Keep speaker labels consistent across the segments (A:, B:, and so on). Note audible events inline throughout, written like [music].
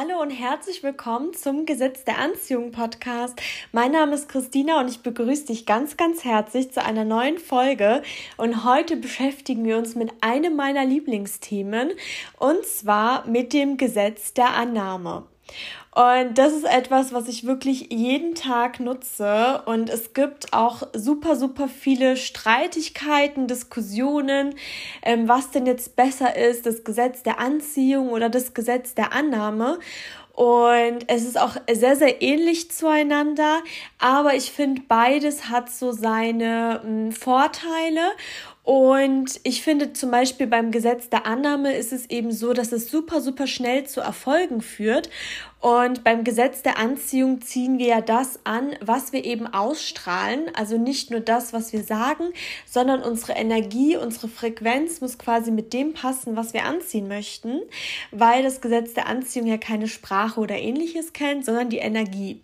A: Hallo und herzlich willkommen zum Gesetz der Anziehung Podcast. Mein Name ist Christina und ich begrüße dich ganz, ganz herzlich zu einer neuen Folge. Und heute beschäftigen wir uns mit einem meiner Lieblingsthemen und zwar mit dem Gesetz der Annahme. Und das ist etwas, was ich wirklich jeden Tag nutze. Und es gibt auch super, super viele Streitigkeiten, Diskussionen, ähm, was denn jetzt besser ist, das Gesetz der Anziehung oder das Gesetz der Annahme. Und es ist auch sehr, sehr ähnlich zueinander, aber ich finde, beides hat so seine m, Vorteile. Und ich finde zum Beispiel beim Gesetz der Annahme ist es eben so, dass es super, super schnell zu Erfolgen führt. Und beim Gesetz der Anziehung ziehen wir ja das an, was wir eben ausstrahlen. Also nicht nur das, was wir sagen, sondern unsere Energie, unsere Frequenz muss quasi mit dem passen, was wir anziehen möchten, weil das Gesetz der Anziehung ja keine Sprache oder ähnliches kennt, sondern die Energie.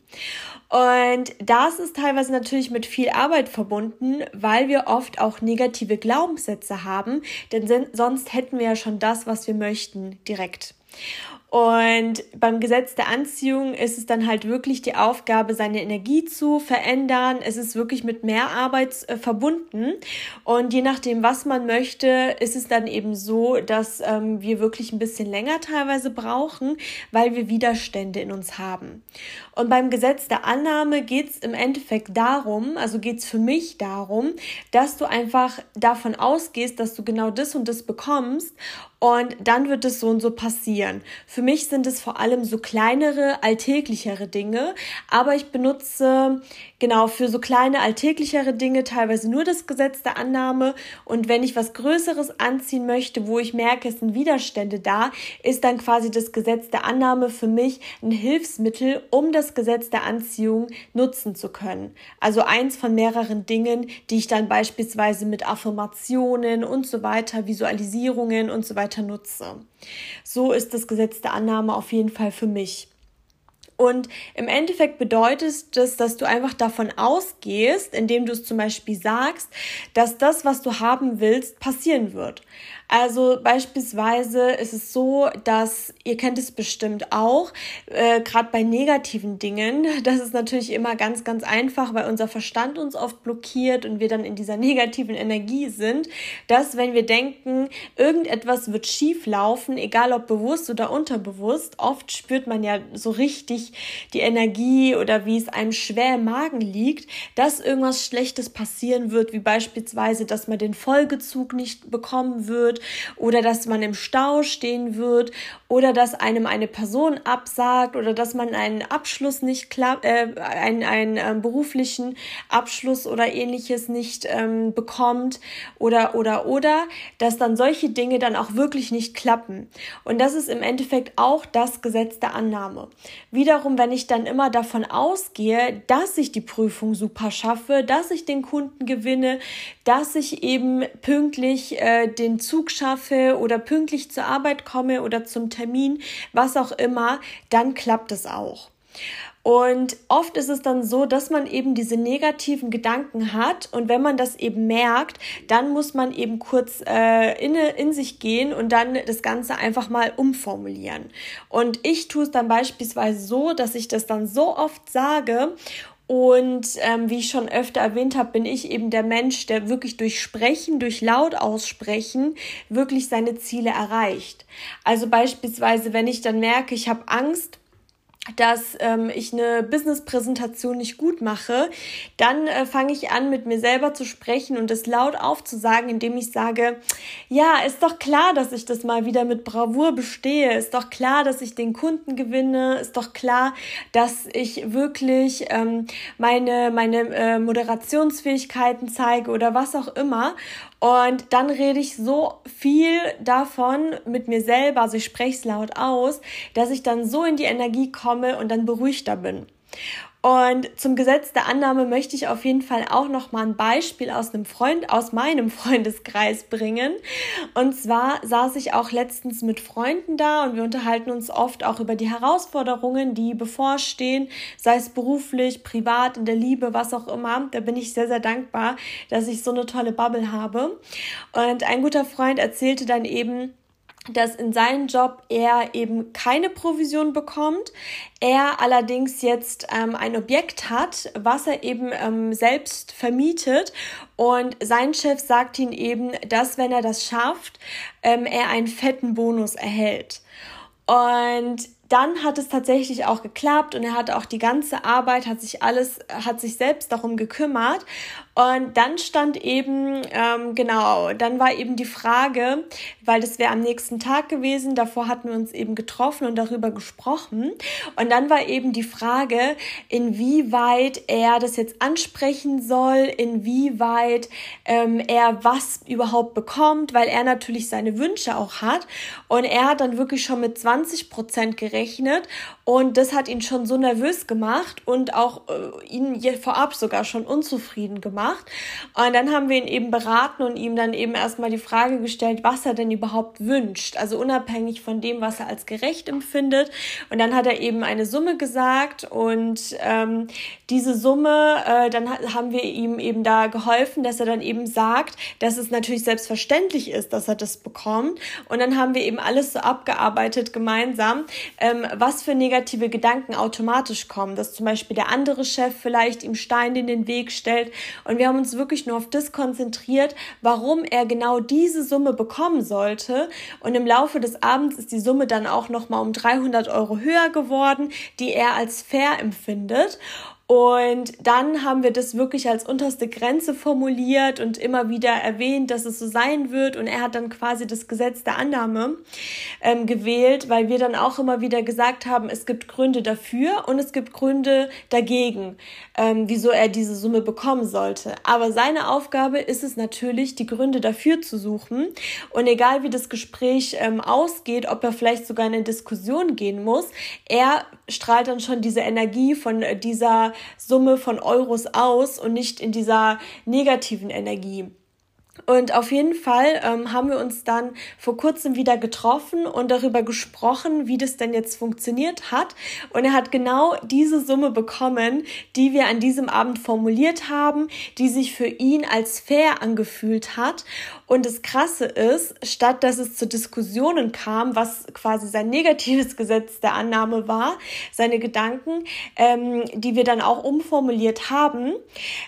A: Und das ist teilweise natürlich mit viel Arbeit verbunden, weil wir oft auch negative Glaubenssätze haben, denn sonst hätten wir ja schon das, was wir möchten, direkt. Und beim Gesetz der Anziehung ist es dann halt wirklich die Aufgabe, seine Energie zu verändern. Es ist wirklich mit mehr Arbeit äh, verbunden. Und je nachdem, was man möchte, ist es dann eben so, dass ähm, wir wirklich ein bisschen länger teilweise brauchen, weil wir Widerstände in uns haben. Und beim Gesetz der Annahme geht es im Endeffekt darum, also geht es für mich darum, dass du einfach davon ausgehst, dass du genau das und das bekommst und dann wird es so und so passieren. Mich sind es vor allem so kleinere, alltäglichere Dinge, aber ich benutze genau für so kleine, alltäglichere Dinge teilweise nur das Gesetz der Annahme und wenn ich was Größeres anziehen möchte, wo ich merke, es sind Widerstände da, ist dann quasi das Gesetz der Annahme für mich ein Hilfsmittel, um das Gesetz der Anziehung nutzen zu können. Also eins von mehreren Dingen, die ich dann beispielsweise mit Affirmationen und so weiter, Visualisierungen und so weiter nutze. So ist das Gesetz der Annahme auf jeden Fall für mich. Und im Endeffekt bedeutet das, dass du einfach davon ausgehst, indem du es zum Beispiel sagst, dass das, was du haben willst, passieren wird. Also beispielsweise ist es so, dass ihr kennt es bestimmt auch, äh, gerade bei negativen Dingen, [laughs] das ist natürlich immer ganz, ganz einfach, weil unser Verstand uns oft blockiert und wir dann in dieser [laughs] negativen Energie sind, dass wenn wir denken, irgendetwas wird schief laufen, egal ob bewusst oder unterbewusst, oft spürt man ja so richtig die Energie oder wie es einem schwer im Magen liegt, dass irgendwas Schlechtes passieren wird, wie beispielsweise, dass man den Folgezug nicht bekommen wird wird oder dass man im Stau stehen wird oder dass einem eine Person absagt oder dass man einen Abschluss nicht klappt, äh, einen, einen äh, beruflichen Abschluss oder ähnliches nicht ähm, bekommt oder oder oder dass dann solche Dinge dann auch wirklich nicht klappen. Und das ist im Endeffekt auch das Gesetz der Annahme. Wiederum, wenn ich dann immer davon ausgehe, dass ich die Prüfung super schaffe, dass ich den Kunden gewinne, dass ich eben pünktlich äh, den Zug Zug schaffe oder pünktlich zur Arbeit komme oder zum Termin, was auch immer, dann klappt es auch. Und oft ist es dann so, dass man eben diese negativen Gedanken hat und wenn man das eben merkt, dann muss man eben kurz äh, in, in sich gehen und dann das Ganze einfach mal umformulieren. Und ich tue es dann beispielsweise so, dass ich das dann so oft sage und ähm, wie ich schon öfter erwähnt habe, bin ich eben der Mensch, der wirklich durch Sprechen, durch laut aussprechen, wirklich seine Ziele erreicht. Also beispielsweise, wenn ich dann merke, ich habe Angst, dass ähm, ich eine Business-Präsentation nicht gut mache, dann äh, fange ich an, mit mir selber zu sprechen und es laut aufzusagen, indem ich sage, ja, ist doch klar, dass ich das mal wieder mit Bravour bestehe, ist doch klar, dass ich den Kunden gewinne, ist doch klar, dass ich wirklich ähm, meine, meine äh, Moderationsfähigkeiten zeige oder was auch immer. Und dann rede ich so viel davon mit mir selber, also ich spreche es laut aus, dass ich dann so in die Energie komme und dann beruhigter bin. Und zum Gesetz der Annahme möchte ich auf jeden Fall auch noch mal ein Beispiel aus einem Freund, aus meinem [laughs] Freundeskreis bringen. Und zwar saß ich auch letztens mit Freunden da und wir unterhalten uns oft auch über die Herausforderungen, die bevorstehen, sei es beruflich, privat, in der Liebe, was auch immer. Da bin ich sehr, sehr dankbar, dass ich so eine tolle Bubble habe. Und ein guter Freund erzählte dann eben, dass in seinem Job er eben keine Provision bekommt, er allerdings jetzt ähm, ein Objekt hat, was er eben ähm, selbst vermietet und sein Chef sagt ihm eben, dass wenn er das schafft, ähm, er einen fetten Bonus erhält. Und dann hat es tatsächlich auch geklappt und er hat auch die ganze Arbeit, hat sich alles, hat sich selbst darum gekümmert. Und dann stand eben, ähm, genau, dann war eben die Frage, weil das wäre am nächsten Tag gewesen, davor hatten wir uns eben getroffen und darüber gesprochen. Und dann war eben die Frage, inwieweit er das jetzt ansprechen soll, inwieweit ähm, er was überhaupt bekommt, weil er natürlich seine Wünsche auch hat. Und er hat dann wirklich schon mit 20 Prozent gerechnet und das hat ihn schon so nervös gemacht und auch äh, ihn vorab sogar schon unzufrieden gemacht. Und dann haben wir ihn eben beraten und ihm dann eben erstmal die Frage gestellt, was er denn überhaupt wünscht. Also unabhängig von dem, was er als gerecht empfindet. Und dann hat er eben eine Summe gesagt und ähm, diese Summe, äh, dann haben wir ihm eben da geholfen, dass er dann eben sagt, dass es natürlich selbstverständlich ist, dass er das bekommt. Und dann haben wir eben alles so abgearbeitet gemeinsam, ähm, was für negative negative Gedanken automatisch kommen, dass zum Beispiel der andere Chef vielleicht ihm Steine in den Weg stellt. Und wir haben uns wirklich nur auf das konzentriert, warum er genau diese Summe bekommen sollte. Und im Laufe des Abends ist die Summe dann auch nochmal um 300 Euro höher geworden, die er als fair empfindet. Und dann haben wir das wirklich als unterste Grenze formuliert und immer wieder erwähnt, dass es so sein wird. Und er hat dann quasi das Gesetz der Annahme ähm, gewählt, weil wir dann auch immer wieder gesagt haben, es gibt Gründe dafür und es gibt Gründe dagegen, ähm, wieso er diese Summe bekommen sollte. Aber seine Aufgabe ist es natürlich, die Gründe dafür zu suchen. Und egal wie das Gespräch ähm, ausgeht, ob er vielleicht sogar in eine Diskussion gehen muss, er strahlt dann schon diese Energie von dieser Summe von Euros aus und nicht in dieser negativen Energie. Und auf jeden Fall ähm, haben wir uns dann vor kurzem wieder getroffen und darüber gesprochen, wie das denn jetzt funktioniert hat. Und er hat genau diese Summe bekommen, die wir an diesem Abend formuliert haben, die sich für ihn als fair angefühlt hat. Und das Krasse ist, statt dass es zu Diskussionen kam, was quasi sein negatives [laughs] Gesetz der Annahme war, seine Gedanken, ähm, die wir dann auch umformuliert haben,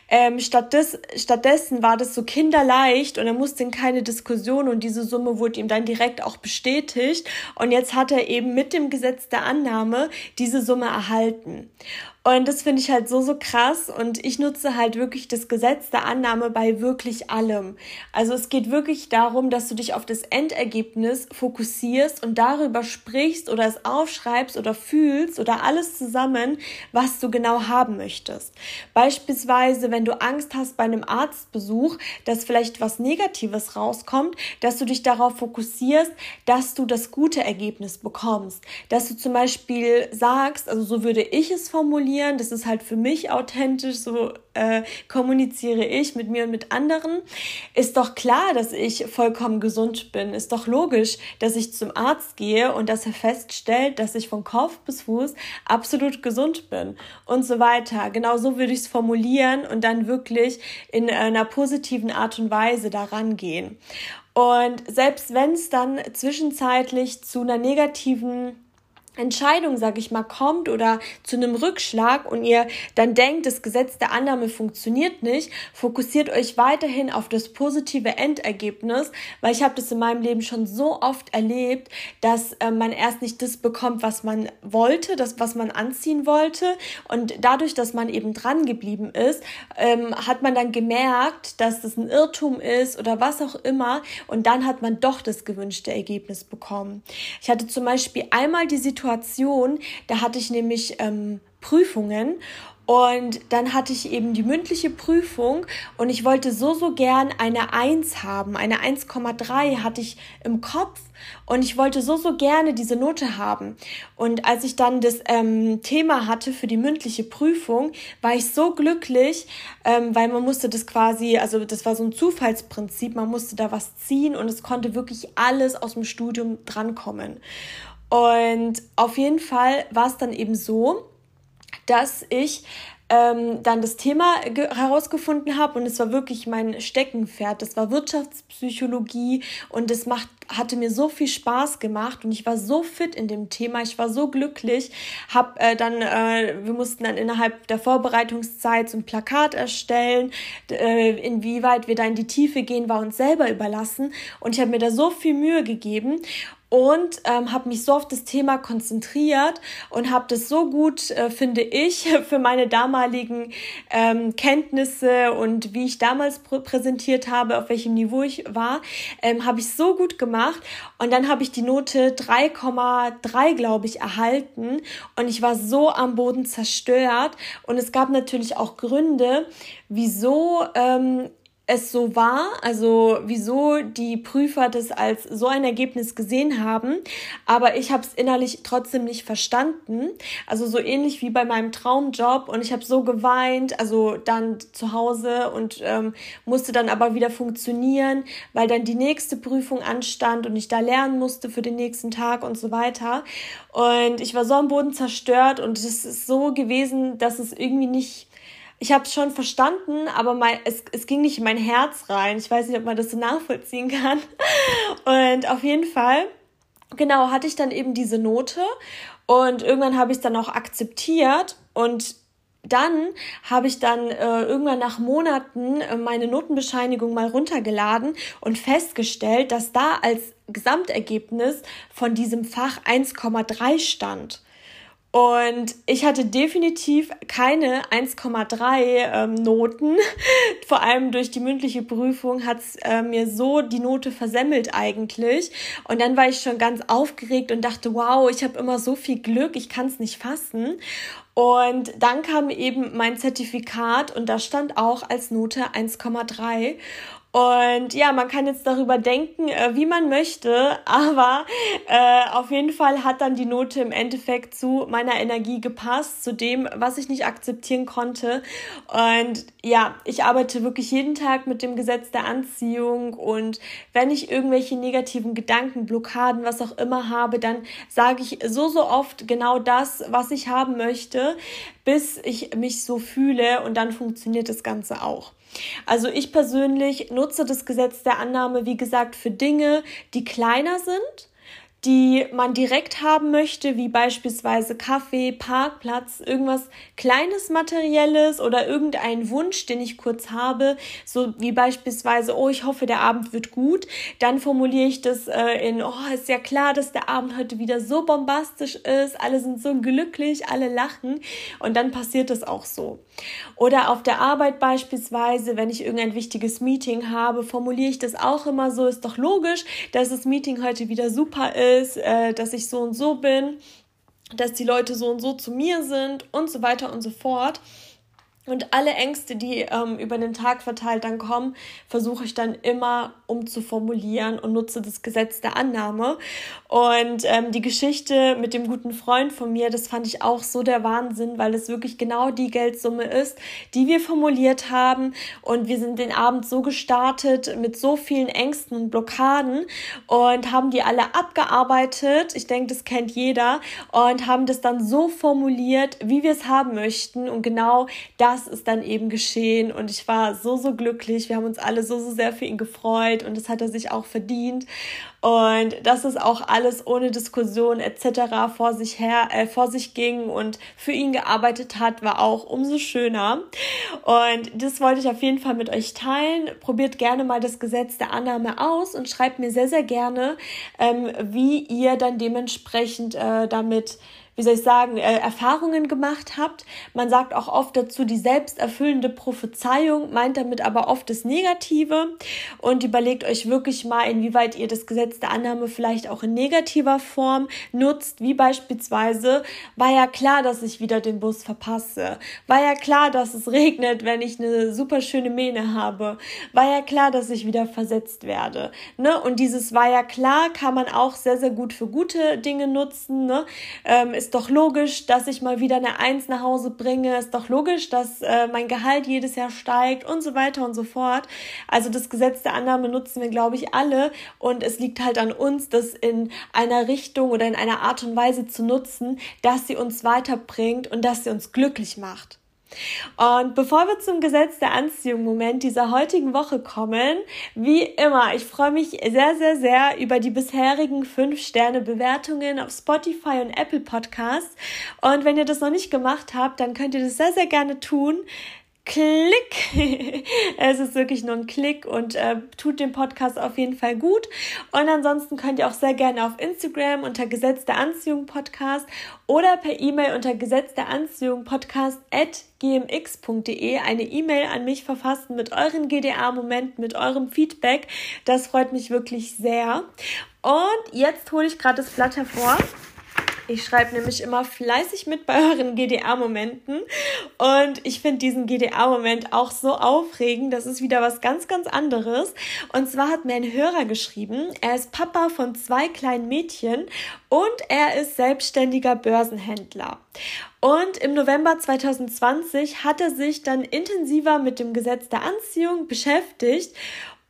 A: ähm, statt des, stattdessen war das so kinderleicht und er musste in keine Diskussion und diese Summe wurde ihm dann direkt auch bestätigt. Und jetzt hat er eben mit dem Gesetz der Annahme diese Summe erhalten. Und das finde ich halt so, so krass. Und ich nutze halt wirklich das Gesetz der Annahme bei wirklich allem. Also es geht wirklich darum, dass du dich auf das Endergebnis fokussierst und darüber sprichst oder es aufschreibst oder fühlst oder alles zusammen, was du genau haben möchtest. Beispielsweise, wenn du Angst hast bei einem Arztbesuch, dass vielleicht was Negatives rauskommt, dass du dich darauf fokussierst, dass du das gute Ergebnis bekommst. Dass du zum Beispiel sagst, also so würde ich es formulieren, kommunizieren. Das ist halt für mich authentisch, so äh, kommuniziere ich mit mir und mit anderen. Ist doch klar, dass ich vollkommen gesund bin. Ist doch logisch, dass ich zum Arzt gehe und dass er feststellt, dass ich von Kopf bis Fuß absolut gesund bin und so weiter. Genau so würde ich es formulieren und dann wirklich in einer positiven Art und Weise daran gehen. Und selbst wenn es dann zwischenzeitlich zu einer negativen Entscheidung, sag ich mal, kommt oder zu einem Rückschlag und ihr dann denkt, das Gesetz der Annahme funktioniert nicht, fokussiert euch weiterhin auf das positive Endergebnis, weil ich habe das in meinem Leben schon so oft erlebt, dass äh, man erst nicht das bekommt, was man wollte, das, was man anziehen wollte und dadurch, dass man eben dran geblieben ist, ähm, hat man dann gemerkt, dass das ein Irrtum ist oder was auch immer und dann hat man doch das gewünschte Ergebnis bekommen. Ich hatte zum Beispiel einmal die Situation, Situation, da hatte ich nämlich ähm, Prüfungen und dann hatte ich eben die mündliche Prüfung und ich wollte so, so gern eine 1 haben. Eine 1,3 hatte ich im Kopf und ich wollte so, so gerne diese Note haben. Und als ich dann das ähm, Thema hatte für die mündliche Prüfung, war ich so glücklich, ähm, weil man musste das quasi, also das war so ein Zufallsprinzip, man musste da was ziehen und es konnte wirklich alles aus dem Studium drankommen. Und auf jeden Fall war es dann eben so, dass ich ähm, dann das Thema herausgefunden habe und es war wirklich mein Steckenpferd. Das war Wirtschaftspsychologie und es macht hatte mir so viel Spaß gemacht und ich war so fit in dem Thema, ich war so glücklich, hab äh, dann, äh, wir mussten dann innerhalb der Vorbereitungszeit so ein Plakat erstellen, äh, inwieweit wir da in die Tiefe gehen, war uns selber überlassen und ich habe mir da so viel Mühe gegeben und ähm, habe mich so auf das Thema konzentriert und habe das so gut, äh, finde ich, [laughs] für meine damaligen ähm, Kenntnisse und wie ich damals pr präsentiert habe, auf welchem Niveau ich war, ähm, habe ich so gut gemacht. Und dann habe ich die Note 3,3, glaube ich, erhalten und ich war so am Boden zerstört. Und es gab natürlich auch Gründe, wieso ähm, es so war, also wieso die Prüfer das als so ein Ergebnis gesehen haben, aber ich habe es innerlich trotzdem nicht verstanden. Also so ähnlich wie bei meinem Traumjob und ich habe so geweint, also dann zu Hause und ähm, musste dann aber wieder funktionieren, weil dann die nächste Prüfung anstand und ich da lernen musste für den nächsten Tag und so weiter. Und ich war so am Boden zerstört und es ist so gewesen, dass es irgendwie nicht ich habe es schon verstanden, aber mein, es, es ging nicht in mein Herz rein. Ich weiß nicht, ob man das so nachvollziehen kann. [laughs] Und auf jeden Fall, genau, hatte ich dann eben diese Note und irgendwann habe ich es dann auch akzeptiert und dann habe ich dann äh, irgendwann nach Monaten äh, meine Notenbescheinigung mal runtergeladen und festgestellt, dass da als Gesamtergebnis von diesem Fach 1,3 stand. Und ich hatte definitiv keine 1,3 ähm, Noten. [laughs] Vor allem durch die mündliche Prüfung hat's äh, mir so die Note versemmelt eigentlich. Und dann war ich schon ganz aufgeregt und dachte, wow, ich habe immer so viel Glück, ich kann es nicht fassen. Und dann kam eben mein Zertifikat und da stand auch als Note 1,3. Und ja, man kann jetzt darüber denken, äh, wie man möchte, [laughs] aber äh, auf jeden Fall hat dann die Note im Endeffekt zu meiner Energie gepasst, zu dem, was ich nicht akzeptieren konnte. Und ja, ich arbeite wirklich jeden Tag mit dem Gesetz der Anziehung und wenn ich irgendwelche negativen Gedanken, Blockaden, was auch immer habe, dann sage ich so, so oft genau das, was ich haben möchte, bis ich mich so fühle und dann funktioniert das Ganze auch. Also ich persönlich nutze das Gesetz der Annahme, wie gesagt, für Dinge, die kleiner sind die man direkt haben möchte, wie beispielsweise Kaffee, Parkplatz, irgendwas kleines Materielles oder irgendein Wunsch, den ich kurz habe, so wie beispielsweise, oh, ich hoffe, der Abend wird gut, dann formuliere ich das äh, in, oh, ist ja klar, dass der Abend heute wieder so bombastisch ist, alle sind so glücklich, alle lachen. Und dann passiert es auch so. Oder auf der Arbeit beispielsweise, wenn ich irgendein wichtiges Meeting habe, formuliere ich das auch immer so, ist doch logisch, dass das Meeting heute wieder super ist ist, äh, dass ich so und so bin, dass die Leute so und so zu mir sind und so weiter und so fort. Und alle Ängste, die ähm, über den Tag verteilt dann kommen, versuche ich dann immer umzuformulieren und nutze das Gesetz der Annahme. Und ähm, die Geschichte mit dem guten Freund von mir, das fand ich auch so der Wahnsinn, weil es wirklich genau die Geldsumme ist, die wir formuliert haben. Und wir sind den Abend so gestartet mit so vielen Ängsten und Blockaden und haben die alle abgearbeitet. Ich denke, das kennt jeder. Und haben das dann so formuliert, wie wir es haben möchten. Und genau das das ist dann eben geschehen und ich war so, so glücklich. Wir haben uns alle so, so sehr für ihn gefreut und das hat er sich auch verdient. Und dass es auch alles ohne Diskussion etc. vor sich her, äh, vor sich ging und für ihn gearbeitet hat, war auch umso schöner. Und das wollte ich auf jeden Fall mit euch teilen. Probiert gerne mal das Gesetz der Annahme aus und schreibt mir sehr, sehr gerne, ähm, wie ihr dann dementsprechend äh, damit wie soll ich sagen, äh, Erfahrungen gemacht habt. Man sagt auch oft dazu, die selbsterfüllende Prophezeiung meint damit aber oft das Negative und überlegt euch wirklich mal, inwieweit ihr das Gesetz der Annahme vielleicht auch in negativer Form nutzt, wie beispielsweise, war ja klar, dass ich wieder den Bus verpasse, war ja klar, dass es regnet, wenn ich eine super schöne Mähne habe, war ja klar, dass ich wieder versetzt werde, ne? Und dieses war ja klar kann man auch sehr, sehr gut für gute Dinge nutzen, ne? Ähm, ist doch logisch, dass ich mal wieder eine Eins nach Hause bringe, ist doch logisch, dass äh, mein Gehalt jedes Jahr steigt und so weiter und so fort. Also das Gesetz der Annahme nutzen wir, glaube ich, alle und es liegt halt an uns, das in einer Richtung oder in einer Art und Weise zu nutzen, dass sie uns weiterbringt und dass sie uns glücklich macht. Und bevor wir zum Gesetz der Anziehung Moment dieser heutigen Woche kommen, wie immer, ich freue mich sehr, sehr, sehr über die bisherigen 5-Sterne-Bewertungen auf Spotify und Apple Podcasts. Und wenn ihr das noch nicht gemacht habt, dann könnt ihr das sehr, sehr gerne tun. Klick. [laughs] es ist wirklich nur ein Klick und äh, tut dem Podcast auf jeden Fall gut. Und ansonsten könnt ihr auch sehr gerne auf Instagram unter Gesetz der Anziehung Podcast oder per E-Mail unter Gesetz der Anziehung Podcast at gmx.de eine E-Mail an mich verfassen mit euren GDA-Momenten, mit eurem Feedback. Das freut mich wirklich sehr. Und jetzt hole ich gerade das Blatt hervor. Ich schreibe nämlich immer fleißig mit bei euren GDA-Momenten und ich finde diesen GDA-Moment auch so aufregend. Das ist wieder was ganz, ganz anderes. Und zwar hat mir ein Hörer geschrieben, er ist Papa von zwei kleinen Mädchen und er ist selbstständiger Börsenhändler. Und im November 2020 hat er sich dann intensiver mit dem Gesetz der Anziehung beschäftigt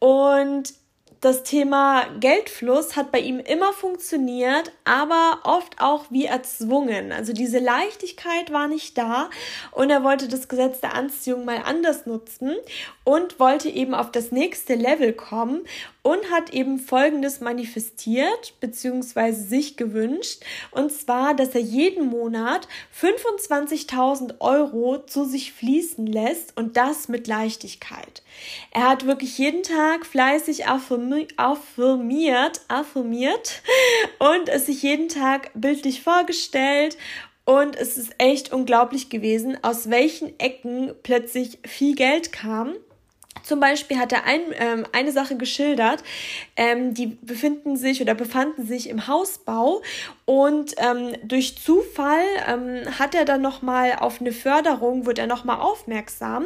A: und das Thema Geldfluss hat bei ihm immer funktioniert, aber oft auch wie erzwungen. Also diese Leichtigkeit war nicht da und er wollte das Gesetz der Anziehung mal anders nutzen und wollte eben auf das nächste Level kommen und hat eben Folgendes manifestiert bzw. sich gewünscht. Und zwar, dass er jeden Monat 25.000 Euro zu sich fließen lässt und das mit Leichtigkeit. Er hat wirklich jeden Tag fleißig affirmiert, affirmiert und es sich jeden Tag bildlich vorgestellt und es ist echt unglaublich gewesen, aus welchen Ecken plötzlich viel Geld kam. Zum Beispiel hat er ein, ähm, eine Sache geschildert, ähm, die befinden sich oder befanden sich im Hausbau und ähm, durch Zufall ähm, hat er dann nochmal auf eine Förderung, wurde er nochmal aufmerksam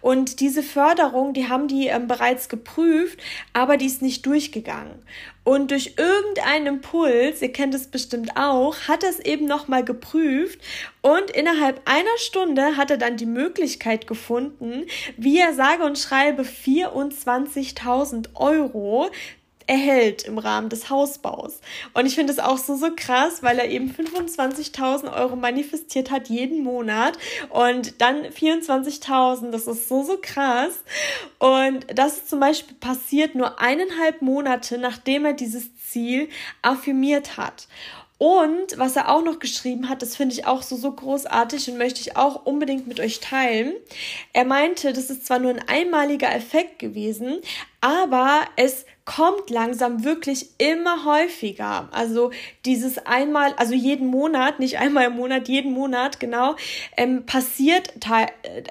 A: und diese Förderung, die haben die ähm, bereits geprüft, aber die ist nicht durchgegangen. Und durch irgendeinen Impuls, ihr kennt es bestimmt auch, hat er es eben nochmal geprüft. Und innerhalb einer Stunde hat er dann die Möglichkeit gefunden, wie er sage und schreibe 24.000 Euro erhält im Rahmen des Hausbaus. Und ich finde es auch so, so krass, weil er eben 25.000 Euro manifestiert hat jeden Monat und dann 24.000. Das ist so, so krass. Und das ist zum Beispiel passiert nur eineinhalb Monate, nachdem er dieses Ziel affirmiert hat. Und was er auch noch geschrieben hat, das finde ich auch so, so großartig und möchte ich auch unbedingt mit euch teilen. Er meinte, das ist zwar nur ein einmaliger Effekt gewesen, aber es kommt langsam wirklich immer häufiger. Also dieses einmal, also jeden Monat, nicht einmal im Monat, jeden Monat, genau, ähm, passiert,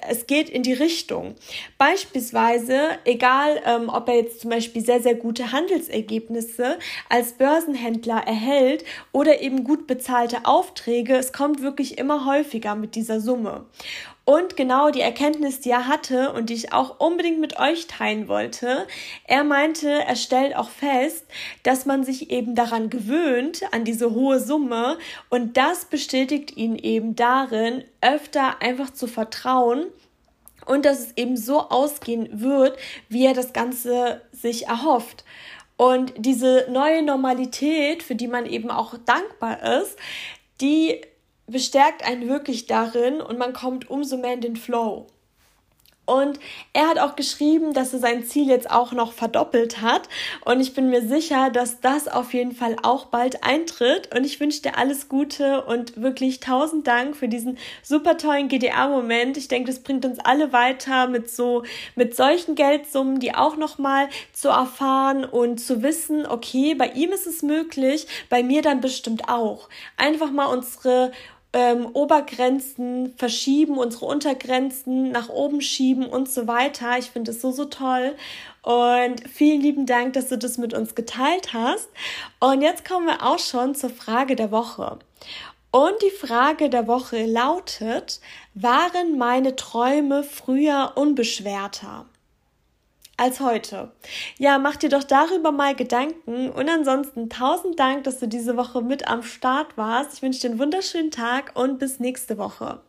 A: es geht in die Richtung. Beispielsweise, egal ähm, ob er jetzt zum Beispiel sehr, sehr gute Handelsergebnisse als Börsenhändler erhält oder eben gut bezahlte Aufträge, es kommt wirklich immer häufiger mit dieser Summe. Und genau die Erkenntnis, die er hatte und die ich auch unbedingt mit euch teilen wollte, er meinte, er stellt auch fest, dass man sich eben daran gewöhnt, an diese hohe Summe und das bestätigt ihn eben darin, öfter einfach zu vertrauen und dass es eben so ausgehen wird, wie er das Ganze sich erhofft. Und diese neue Normalität, für die man eben auch dankbar ist, die bestärkt einen wirklich darin und man kommt umso mehr in den Flow. Und er hat auch geschrieben, dass er sein Ziel jetzt auch noch verdoppelt hat. Und ich bin mir sicher, dass das auf jeden Fall auch bald eintritt. Und ich wünsche dir alles Gute und wirklich tausend Dank für diesen super tollen GDA-Moment. Ich denke, das bringt uns alle weiter mit so, mit solchen Geldsummen, die auch nochmal zu erfahren und zu wissen, okay, bei ihm ist es möglich, bei mir dann bestimmt auch. Einfach mal unsere ähm, Obergrenzen verschieben, unsere Untergrenzen nach oben schieben und so weiter. Ich finde es so, so toll. Und vielen lieben Dank, dass du das mit uns geteilt hast. Und jetzt kommen wir auch schon zur Frage der Woche. Und die Frage der Woche lautet, waren meine Träume früher unbeschwerter? Als heute. Ja, mach dir doch darüber mal Gedanken und ansonsten tausend Dank, dass du diese Woche mit am Start warst. Ich wünsche dir einen wunderschönen Tag und bis nächste Woche.